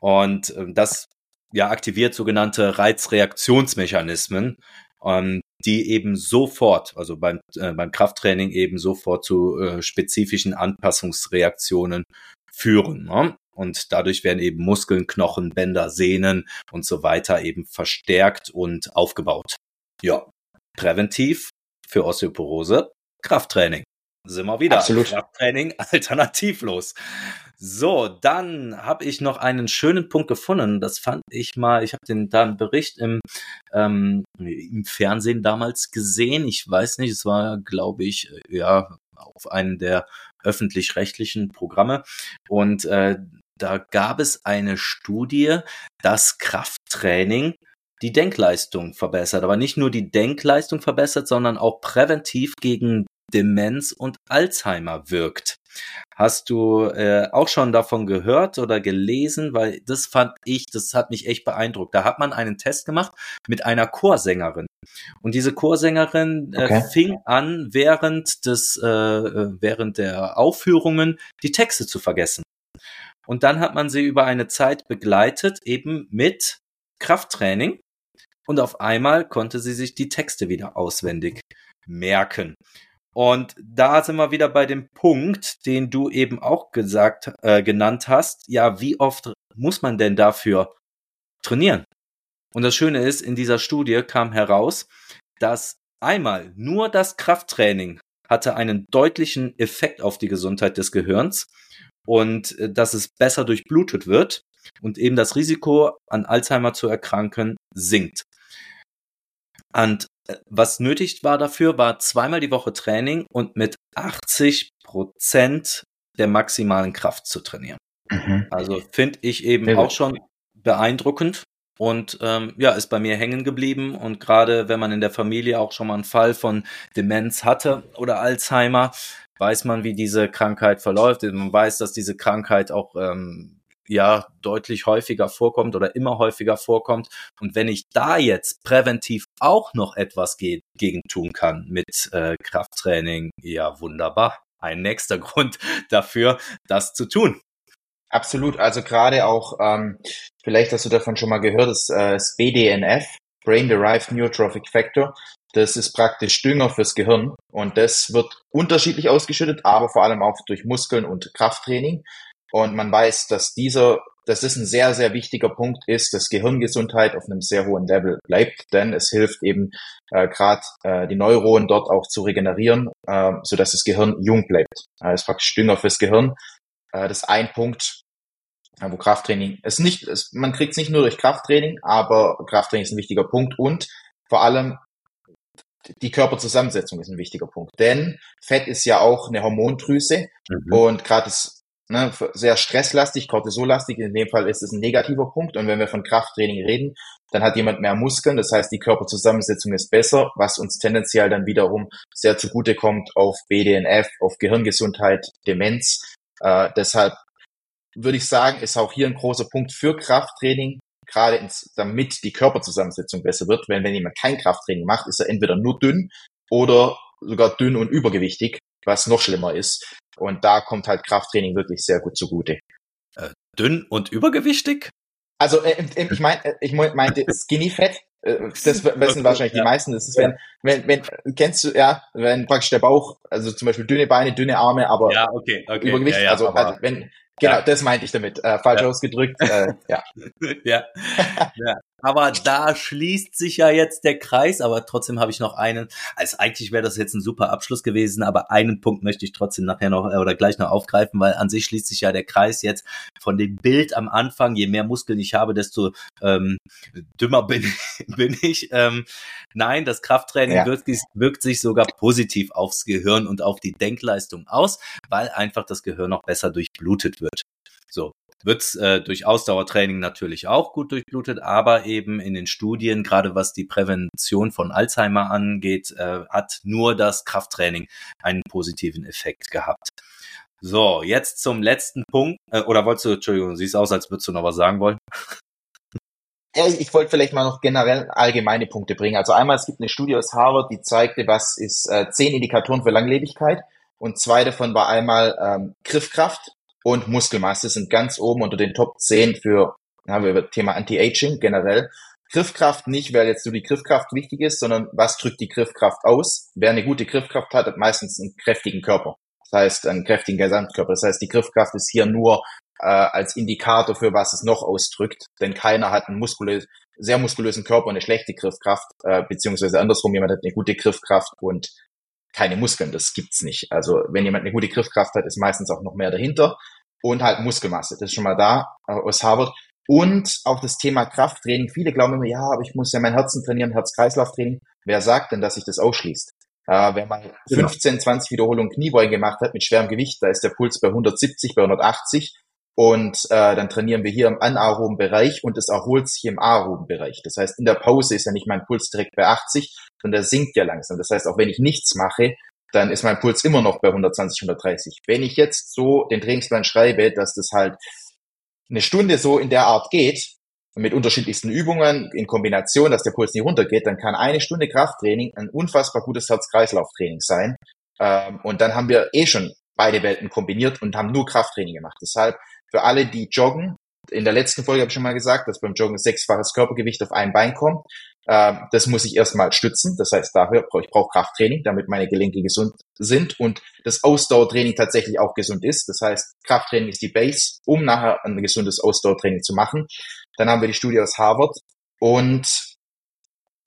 Und ähm, das ja aktiviert sogenannte Reizreaktionsmechanismen, ähm, die eben sofort, also beim, äh, beim Krafttraining eben sofort zu äh, spezifischen Anpassungsreaktionen führen. Ne? Und dadurch werden eben Muskeln, Knochen, Bänder, Sehnen und so weiter eben verstärkt und aufgebaut. Ja, präventiv für Osteoporose, Krafttraining. Sind wir wieder. Absolut. Krafttraining alternativlos. So, dann habe ich noch einen schönen Punkt gefunden. Das fand ich mal, ich habe den da einen Bericht im, ähm, im Fernsehen damals gesehen. Ich weiß nicht, es war, glaube ich, ja, auf einem der öffentlich-rechtlichen Programme. Und äh, da gab es eine Studie, dass Krafttraining die Denkleistung verbessert. Aber nicht nur die Denkleistung verbessert, sondern auch präventiv gegen Demenz und Alzheimer wirkt. Hast du äh, auch schon davon gehört oder gelesen? Weil das fand ich, das hat mich echt beeindruckt. Da hat man einen Test gemacht mit einer Chorsängerin. Und diese Chorsängerin äh, okay. fing an, während des, äh, äh, während der Aufführungen die Texte zu vergessen. Und dann hat man sie über eine Zeit begleitet, eben mit Krafttraining. Und auf einmal konnte sie sich die Texte wieder auswendig merken. Und da sind wir wieder bei dem Punkt, den du eben auch gesagt, äh, genannt hast. Ja, wie oft muss man denn dafür trainieren? Und das Schöne ist, in dieser Studie kam heraus, dass einmal nur das Krafttraining hatte einen deutlichen Effekt auf die Gesundheit des Gehirns und äh, dass es besser durchblutet wird und eben das Risiko an Alzheimer zu erkranken sinkt. Und was nötig war dafür, war zweimal die Woche Training und mit 80 Prozent der maximalen Kraft zu trainieren. Mhm. Also finde ich eben Sehr auch schon beeindruckend. und ähm, ja, ist bei mir hängen geblieben. Und gerade wenn man in der Familie auch schon mal einen Fall von Demenz hatte oder Alzheimer, weiß man, wie diese Krankheit verläuft. Man weiß, dass diese Krankheit auch ähm, ja deutlich häufiger vorkommt oder immer häufiger vorkommt. Und wenn ich da jetzt präventiv auch noch etwas ge gegen tun kann mit äh, Krafttraining, ja wunderbar. Ein nächster Grund dafür, das zu tun. Absolut. Also gerade auch, ähm, vielleicht hast du davon schon mal gehört, das, äh, das BDNF, Brain Derived Neurotrophic Factor. Das ist praktisch Dünger fürs Gehirn und das wird unterschiedlich ausgeschüttet, aber vor allem auch durch Muskeln und Krafttraining. Und man weiß, dass dieser, dass das ein sehr, sehr wichtiger Punkt ist, dass Gehirngesundheit auf einem sehr hohen Level bleibt, denn es hilft eben äh, gerade äh, die Neuronen dort auch zu regenerieren, äh, so dass das Gehirn jung bleibt. Das ist praktisch Dünger fürs Gehirn. Äh, das ist ein Punkt, wo Krafttraining es nicht, es, man kriegt es nicht nur durch Krafttraining, aber Krafttraining ist ein wichtiger Punkt und vor allem die Körperzusammensetzung ist ein wichtiger Punkt. Denn Fett ist ja auch eine Hormondrüse mhm. und gerade ist ne, sehr stresslastig, cortisollastig. In dem Fall ist es ein negativer Punkt. Und wenn wir von Krafttraining reden, dann hat jemand mehr Muskeln. Das heißt, die Körperzusammensetzung ist besser, was uns tendenziell dann wiederum sehr zugute kommt auf BDNF, auf Gehirngesundheit, Demenz. Äh, deshalb würde ich sagen, ist auch hier ein großer Punkt für Krafttraining, gerade ins, damit die Körperzusammensetzung besser wird. Wenn, wenn jemand kein Krafttraining macht, ist er entweder nur dünn oder sogar dünn und übergewichtig, was noch schlimmer ist. Und da kommt halt Krafttraining wirklich sehr gut zugute. Äh, dünn und übergewichtig? Also äh, ich meine, äh, ich meinte Skinny Fett. Das wissen wahrscheinlich die meisten. Das ist, wenn, wenn, wenn, kennst du, ja, wenn praktisch der Bauch, also zum Beispiel dünne Beine, dünne Arme, aber ja, okay, okay. Übergewicht, ja, ja, also, also wenn, Genau, ja. das meinte ich damit. Äh, falsch ja. ausgedrückt. Äh, ja. ja. ja. Aber da schließt sich ja jetzt der Kreis, aber trotzdem habe ich noch einen. Also eigentlich wäre das jetzt ein super Abschluss gewesen, aber einen Punkt möchte ich trotzdem nachher noch äh, oder gleich noch aufgreifen, weil an sich schließt sich ja der Kreis jetzt von dem Bild am Anfang. Je mehr Muskeln ich habe, desto ähm, dümmer bin, bin ich. Ähm, nein, das Krafttraining ja. wirkt, wirkt sich sogar positiv aufs Gehirn und auf die Denkleistung aus, weil einfach das Gehirn noch besser durchblutet wird. So, wird äh, durch Ausdauertraining natürlich auch gut durchblutet, aber eben in den Studien, gerade was die Prävention von Alzheimer angeht, äh, hat nur das Krafttraining einen positiven Effekt gehabt. So, jetzt zum letzten Punkt. Äh, oder wolltest du, Entschuldigung, siehst aus, als würdest du noch was sagen wollen? Ja, ich wollte vielleicht mal noch generell allgemeine Punkte bringen. Also einmal, es gibt eine Studie aus Harvard, die zeigte, was ist äh, zehn Indikatoren für Langlebigkeit. Und zwei davon war einmal ähm, Griffkraft, und Muskelmasse sind ganz oben unter den Top 10 für, haben wir über Thema Anti-Aging generell. Griffkraft nicht, weil jetzt nur die Griffkraft wichtig ist, sondern was drückt die Griffkraft aus? Wer eine gute Griffkraft hat, hat meistens einen kräftigen Körper. Das heißt, einen kräftigen Gesamtkörper. Das heißt, die Griffkraft ist hier nur äh, als Indikator für was es noch ausdrückt, denn keiner hat einen muskulös, sehr muskulösen Körper und eine schlechte Griffkraft, äh, beziehungsweise andersrum, jemand hat eine gute Griffkraft und keine Muskeln. Das gibt's nicht. Also wenn jemand eine gute Griffkraft hat, ist meistens auch noch mehr dahinter und halt Muskelmasse. Das ist schon mal da äh, aus Harvard. Und auch das Thema Krafttraining. Viele glauben immer, ja, aber ich muss ja mein Herzen trainieren, Herz-Kreislauf-Training. Wer sagt denn, dass sich das ausschließt? Äh, wer mal 15, genau. 20 Wiederholungen Kniebeugen gemacht hat mit schwerem Gewicht, da ist der Puls bei 170, bei 180. Und äh, dann trainieren wir hier im anaeroben Bereich und es erholt sich im aeroben Bereich. Das heißt, in der Pause ist ja nicht mein Puls direkt bei 80, sondern der sinkt ja langsam. Das heißt, auch wenn ich nichts mache, dann ist mein Puls immer noch bei 120, 130. Wenn ich jetzt so den Trainingsplan schreibe, dass das halt eine Stunde so in der Art geht, mit unterschiedlichsten Übungen in Kombination, dass der Puls nicht runtergeht, dann kann eine Stunde Krafttraining ein unfassbar gutes Herz-Kreislauf-Training sein. Ähm, und dann haben wir eh schon beide Welten kombiniert und haben nur Krafttraining gemacht. Deshalb für alle, die joggen, in der letzten Folge habe ich schon mal gesagt, dass beim Joggen sechsfaches Körpergewicht auf ein Bein kommt. Ähm, das muss ich erstmal stützen. Das heißt, dafür brauche ich brauche Krafttraining, damit meine Gelenke gesund sind und das Ausdauertraining tatsächlich auch gesund ist. Das heißt, Krafttraining ist die Base, um nachher ein gesundes Ausdauertraining zu machen. Dann haben wir die Studie aus Harvard und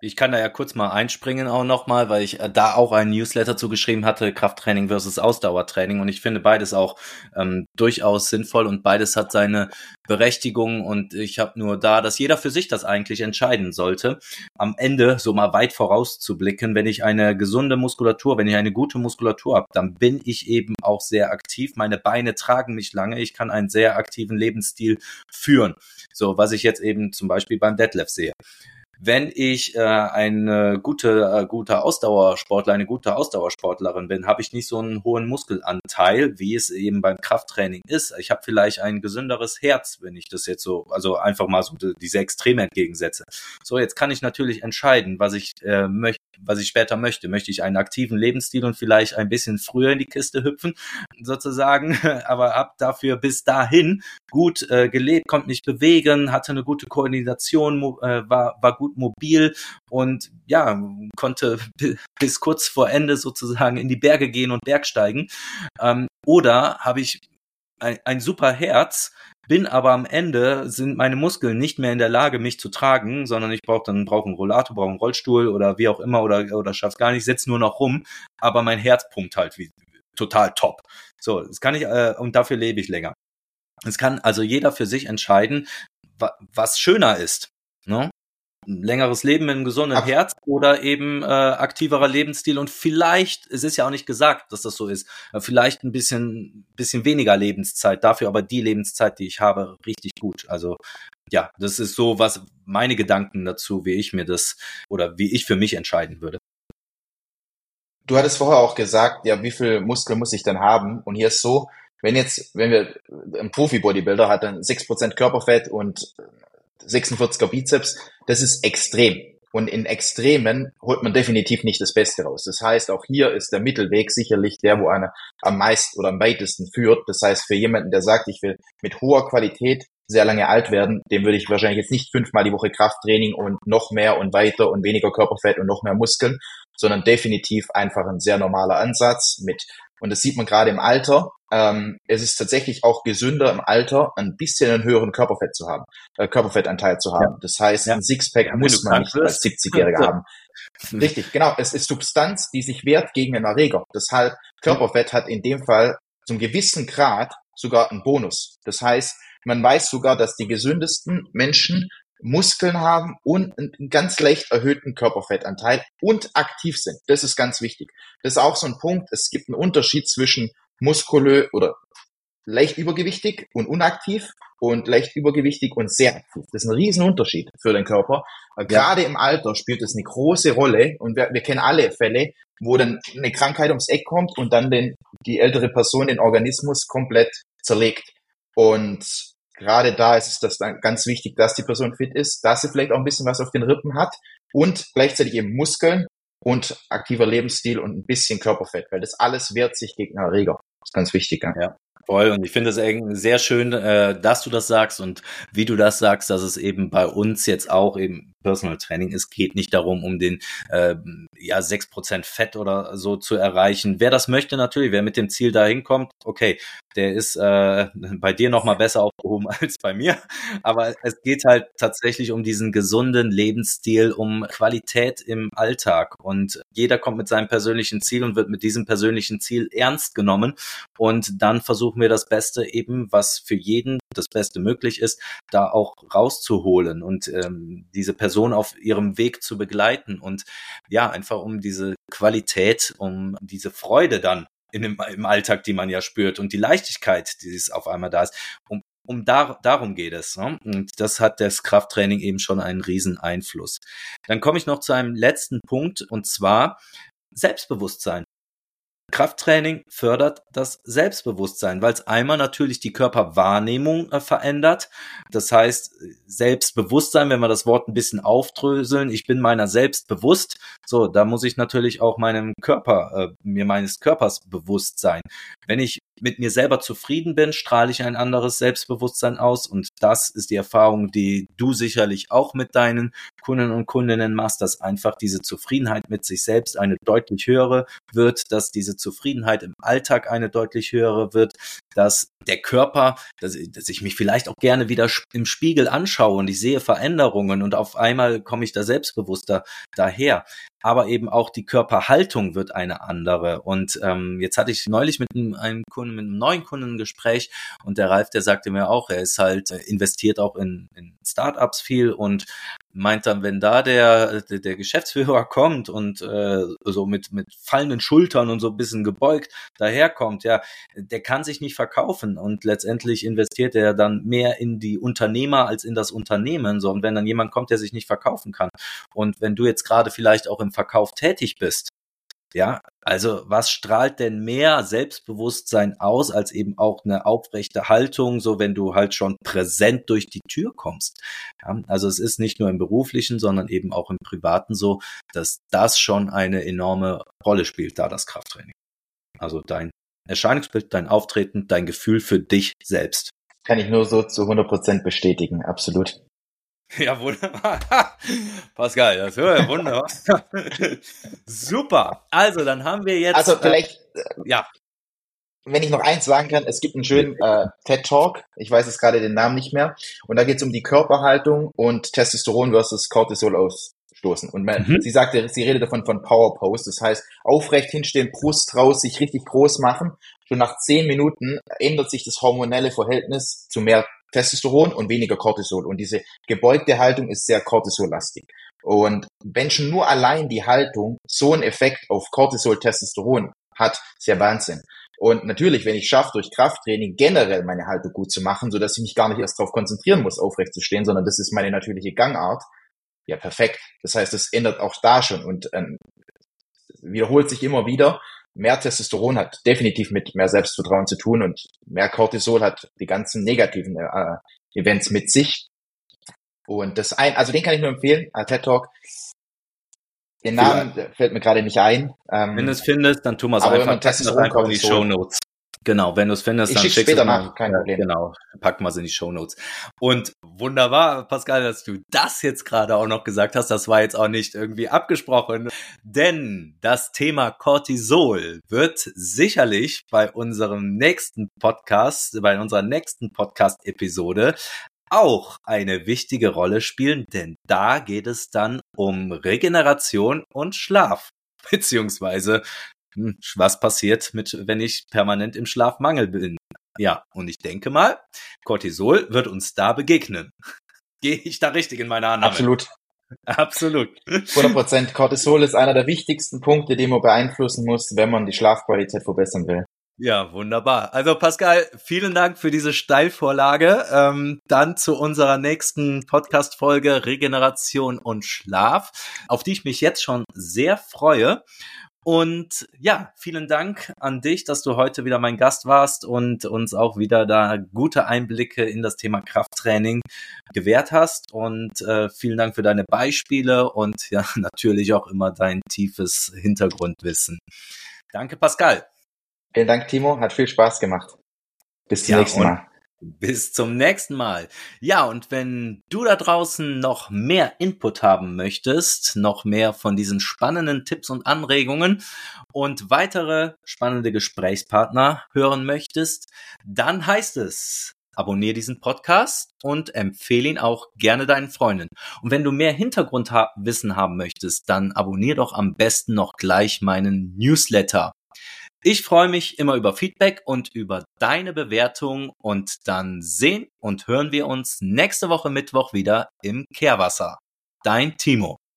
Ich kann da ja kurz mal einspringen auch nochmal, weil ich äh, da auch einen Newsletter zugeschrieben hatte, Krafttraining versus Ausdauertraining. Und ich finde beides auch ähm, durchaus sinnvoll und beides hat seine Berechtigung. Und ich habe nur da, dass jeder für sich das eigentlich entscheiden sollte. Am Ende so mal weit vorauszublicken, wenn ich eine gesunde Muskulatur, wenn ich eine gute Muskulatur habe, dann bin ich eben auch sehr aktiv. Meine Beine tragen mich lange. Ich kann einen sehr aktiven Lebensstil führen. So, was ich jetzt eben zum Beispiel beim Deadlift sehe wenn ich äh, eine gute, äh, gute Ausdauersportler, eine gute Ausdauersportlerin bin, habe ich nicht so einen hohen Muskelanteil, wie es eben beim Krafttraining ist. Ich habe vielleicht ein gesünderes Herz, wenn ich das jetzt so, also einfach mal so diese Extreme entgegensetze. So, jetzt kann ich natürlich entscheiden, was ich äh, möchte, was ich später möchte. Möchte ich einen aktiven Lebensstil und vielleicht ein bisschen früher in die Kiste hüpfen, sozusagen, aber ab dafür bis dahin gut äh, gelebt, konnte mich bewegen, hatte eine gute Koordination, äh, war, war gut mobil und ja, konnte bis kurz vor Ende sozusagen in die Berge gehen und Bergsteigen. Ähm, oder habe ich ein, ein super Herz, bin aber am Ende sind meine Muskeln nicht mehr in der Lage, mich zu tragen, sondern ich brauche dann brauche einen Rollator, brauche einen Rollstuhl oder wie auch immer oder oder schaff's gar nicht, setz nur noch rum, aber mein Herz pumpt halt wie total top. So, das kann ich äh, und dafür lebe ich länger. Es kann also jeder für sich entscheiden, wa was schöner ist. Ne? Längeres Leben mit einem gesunden Ab Herz oder eben äh, aktiverer Lebensstil und vielleicht, es ist ja auch nicht gesagt, dass das so ist, äh, vielleicht ein bisschen, bisschen weniger Lebenszeit, dafür aber die Lebenszeit, die ich habe, richtig gut. Also ja, das ist so was meine Gedanken dazu, wie ich mir das oder wie ich für mich entscheiden würde. Du hattest vorher auch gesagt, ja, wie viel Muskel muss ich denn haben? Und hier ist so, wenn jetzt, wenn wir ein Profi-Bodybuilder hat dann 6% Körperfett und 46er Bizeps, das ist extrem. Und in Extremen holt man definitiv nicht das Beste raus. Das heißt, auch hier ist der Mittelweg sicherlich der, wo einer am meisten oder am weitesten führt. Das heißt, für jemanden, der sagt, ich will mit hoher Qualität sehr lange alt werden, dem würde ich wahrscheinlich jetzt nicht fünfmal die Woche Krafttraining und noch mehr und weiter und weniger Körperfett und noch mehr Muskeln, sondern definitiv einfach ein sehr normaler Ansatz mit und das sieht man gerade im Alter. Ähm, es ist tatsächlich auch gesünder im Alter, ein bisschen einen höheren Körperfett zu haben, äh, Körperfettanteil zu haben. Ja. Das heißt, ja. ein Sixpack ja, muss man nicht als 70-Jähriger haben. Richtig, genau. Es ist Substanz, die sich wehrt gegen einen Erreger. Deshalb, Körperfett hat in dem Fall zum gewissen Grad sogar einen Bonus. Das heißt, man weiß sogar, dass die gesündesten Menschen Muskeln haben und einen ganz leicht erhöhten Körperfettanteil und aktiv sind. Das ist ganz wichtig. Das ist auch so ein Punkt. Es gibt einen Unterschied zwischen muskulö oder leicht übergewichtig und unaktiv und leicht übergewichtig und sehr aktiv. Das ist ein Riesenunterschied für den Körper. Ja. Gerade im Alter spielt es eine große Rolle und wir, wir kennen alle Fälle, wo dann eine Krankheit ums Eck kommt und dann den, die ältere Person den Organismus komplett zerlegt. Und gerade da ist es das dann ganz wichtig, dass die Person fit ist, dass sie vielleicht auch ein bisschen was auf den Rippen hat und gleichzeitig eben Muskeln und aktiver Lebensstil und ein bisschen Körperfett, weil das alles wehrt sich gegen Erreger. Das ist ganz wichtig. Ja. Voll. Und ich finde es sehr schön, äh, dass du das sagst und wie du das sagst, dass es eben bei uns jetzt auch eben Personal Training ist. Geht nicht darum, um den äh, ja sechs Prozent Fett oder so zu erreichen. Wer das möchte, natürlich, wer mit dem Ziel dahin kommt, okay, der ist äh, bei dir noch mal besser aufgehoben als bei mir. Aber es geht halt tatsächlich um diesen gesunden Lebensstil, um Qualität im Alltag. Und jeder kommt mit seinem persönlichen Ziel und wird mit diesem persönlichen Ziel ernst genommen. Und dann versuchen wir das Beste eben, was für jeden das Beste möglich ist, da auch rauszuholen und ähm, diese Person auf ihrem Weg zu begleiten und ja, einfach um diese Qualität, um diese Freude dann in dem, im Alltag, die man ja spürt und die Leichtigkeit, die es auf einmal da ist, um, um da, darum geht es. Ne? Und das hat das Krafttraining eben schon einen riesen Einfluss. Dann komme ich noch zu einem letzten Punkt und zwar Selbstbewusstsein. Krafttraining fördert das Selbstbewusstsein, weil es einmal natürlich die Körperwahrnehmung äh, verändert. Das heißt, Selbstbewusstsein, wenn wir das Wort ein bisschen aufdröseln, ich bin meiner selbst bewusst. So, da muss ich natürlich auch meinem Körper, äh, mir meines Körpers bewusst sein. Wenn ich mit mir selber zufrieden bin, strahle ich ein anderes Selbstbewusstsein aus. Und das ist die Erfahrung, die du sicherlich auch mit deinen Kunden und Kundinnen machst, dass einfach diese Zufriedenheit mit sich selbst eine deutlich höhere wird, dass diese Zufriedenheit im Alltag eine deutlich höhere wird, dass der Körper, dass, dass ich mich vielleicht auch gerne wieder im Spiegel anschaue und ich sehe Veränderungen und auf einmal komme ich da selbstbewusster daher. Aber eben auch die Körperhaltung wird eine andere. Und ähm, jetzt hatte ich neulich mit einem, Kunden, mit einem neuen Kunden ein Gespräch und der Ralf, der sagte mir auch, er ist halt äh, investiert auch in, in Startups viel und meint dann, wenn da der, der, der Geschäftsführer kommt und äh, so mit, mit fallenden Schultern und so ein bisschen gebeugt daherkommt, ja, der kann sich nicht verkaufen und letztendlich investiert er dann mehr in die Unternehmer als in das Unternehmen. So, und wenn dann jemand kommt, der sich nicht verkaufen kann und wenn du jetzt gerade vielleicht auch im Verkauf tätig bist, ja, also was strahlt denn mehr Selbstbewusstsein aus als eben auch eine aufrechte Haltung, so wenn du halt schon präsent durch die Tür kommst. Ja, also es ist nicht nur im beruflichen, sondern eben auch im privaten so, dass das schon eine enorme Rolle spielt, da das Krafttraining. Also dein Erscheinungsbild, dein Auftreten, dein Gefühl für dich selbst. Kann ich nur so zu 100 Prozent bestätigen, absolut. Ja, wunderbar. Pascal, das höre ich wunderbar. Super. Also, dann haben wir jetzt. Also, vielleicht. Äh, ja. Wenn ich noch eins sagen kann, es gibt einen schönen äh, TED Talk, ich weiß jetzt gerade den Namen nicht mehr, und da geht es um die Körperhaltung und Testosteron versus Cortisol ausstoßen. Und man, mhm. sie sagte, sie redet davon von Power Pose, das heißt aufrecht hinstellen, Brust raus, sich richtig groß machen. Schon nach zehn Minuten ändert sich das hormonelle Verhältnis zu mehr Testosteron und weniger Cortisol. Und diese gebeugte Haltung ist sehr cortisollastig. Und wenn schon nur allein die Haltung so einen Effekt auf Cortisol, Testosteron hat, ist ja Wahnsinn. Und natürlich, wenn ich schaffe, durch Krafttraining generell meine Haltung gut zu machen, so dass ich mich gar nicht erst darauf konzentrieren muss, aufrecht zu stehen, sondern das ist meine natürliche Gangart, ja, perfekt. Das heißt, es ändert auch da schon und ähm, wiederholt sich immer wieder mehr Testosteron hat definitiv mit mehr Selbstvertrauen zu tun und mehr Cortisol hat die ganzen negativen äh, Events mit sich. Und das ein, also den kann ich nur empfehlen, äh, TED Talk. Den Namen ja. fällt mir gerade nicht ein. Ähm, wenn du es findest, dann tu mal einfach, Testosteron in die Show Notes. Genau, wenn du es findest, ich dann schickst später nach, kein Problem. Genau, packen wir es in die Show Notes. Und wunderbar, Pascal, dass du das jetzt gerade auch noch gesagt hast. Das war jetzt auch nicht irgendwie abgesprochen, denn das Thema Cortisol wird sicherlich bei unserem nächsten Podcast, bei unserer nächsten Podcast-Episode auch eine wichtige Rolle spielen, denn da geht es dann um Regeneration und Schlaf beziehungsweise hm, was passiert mit, wenn ich permanent im Schlafmangel bin. Ja, und ich denke mal, Cortisol wird uns da begegnen. Gehe ich da richtig in meiner Annahme? Absolut. Absolut. 100 Prozent. Cortisol ist einer der wichtigsten Punkte, die man beeinflussen muss, wenn man die Schlafqualität verbessern will. Ja, wunderbar. Also Pascal, vielen Dank für diese Steilvorlage. Ähm, dann zu unserer nächsten Podcast-Folge Regeneration und Schlaf, auf die ich mich jetzt schon sehr freue. Und ja, vielen Dank an dich, dass du heute wieder mein Gast warst und uns auch wieder da gute Einblicke in das Thema Krafttraining gewährt hast. Und äh, vielen Dank für deine Beispiele und ja, natürlich auch immer dein tiefes Hintergrundwissen. Danke, Pascal. Vielen Dank, Timo. Hat viel Spaß gemacht. Bis zum ja, nächsten Mal. Bis zum nächsten Mal. Ja, und wenn du da draußen noch mehr Input haben möchtest, noch mehr von diesen spannenden Tipps und Anregungen und weitere spannende Gesprächspartner hören möchtest, dann heißt es, abonniere diesen Podcast und empfehle ihn auch gerne deinen Freunden. Und wenn du mehr Hintergrundwissen haben möchtest, dann abonniere doch am besten noch gleich meinen Newsletter. Ich freue mich immer über Feedback und über deine Bewertung und dann sehen und hören wir uns nächste Woche Mittwoch wieder im Kehrwasser. Dein Timo.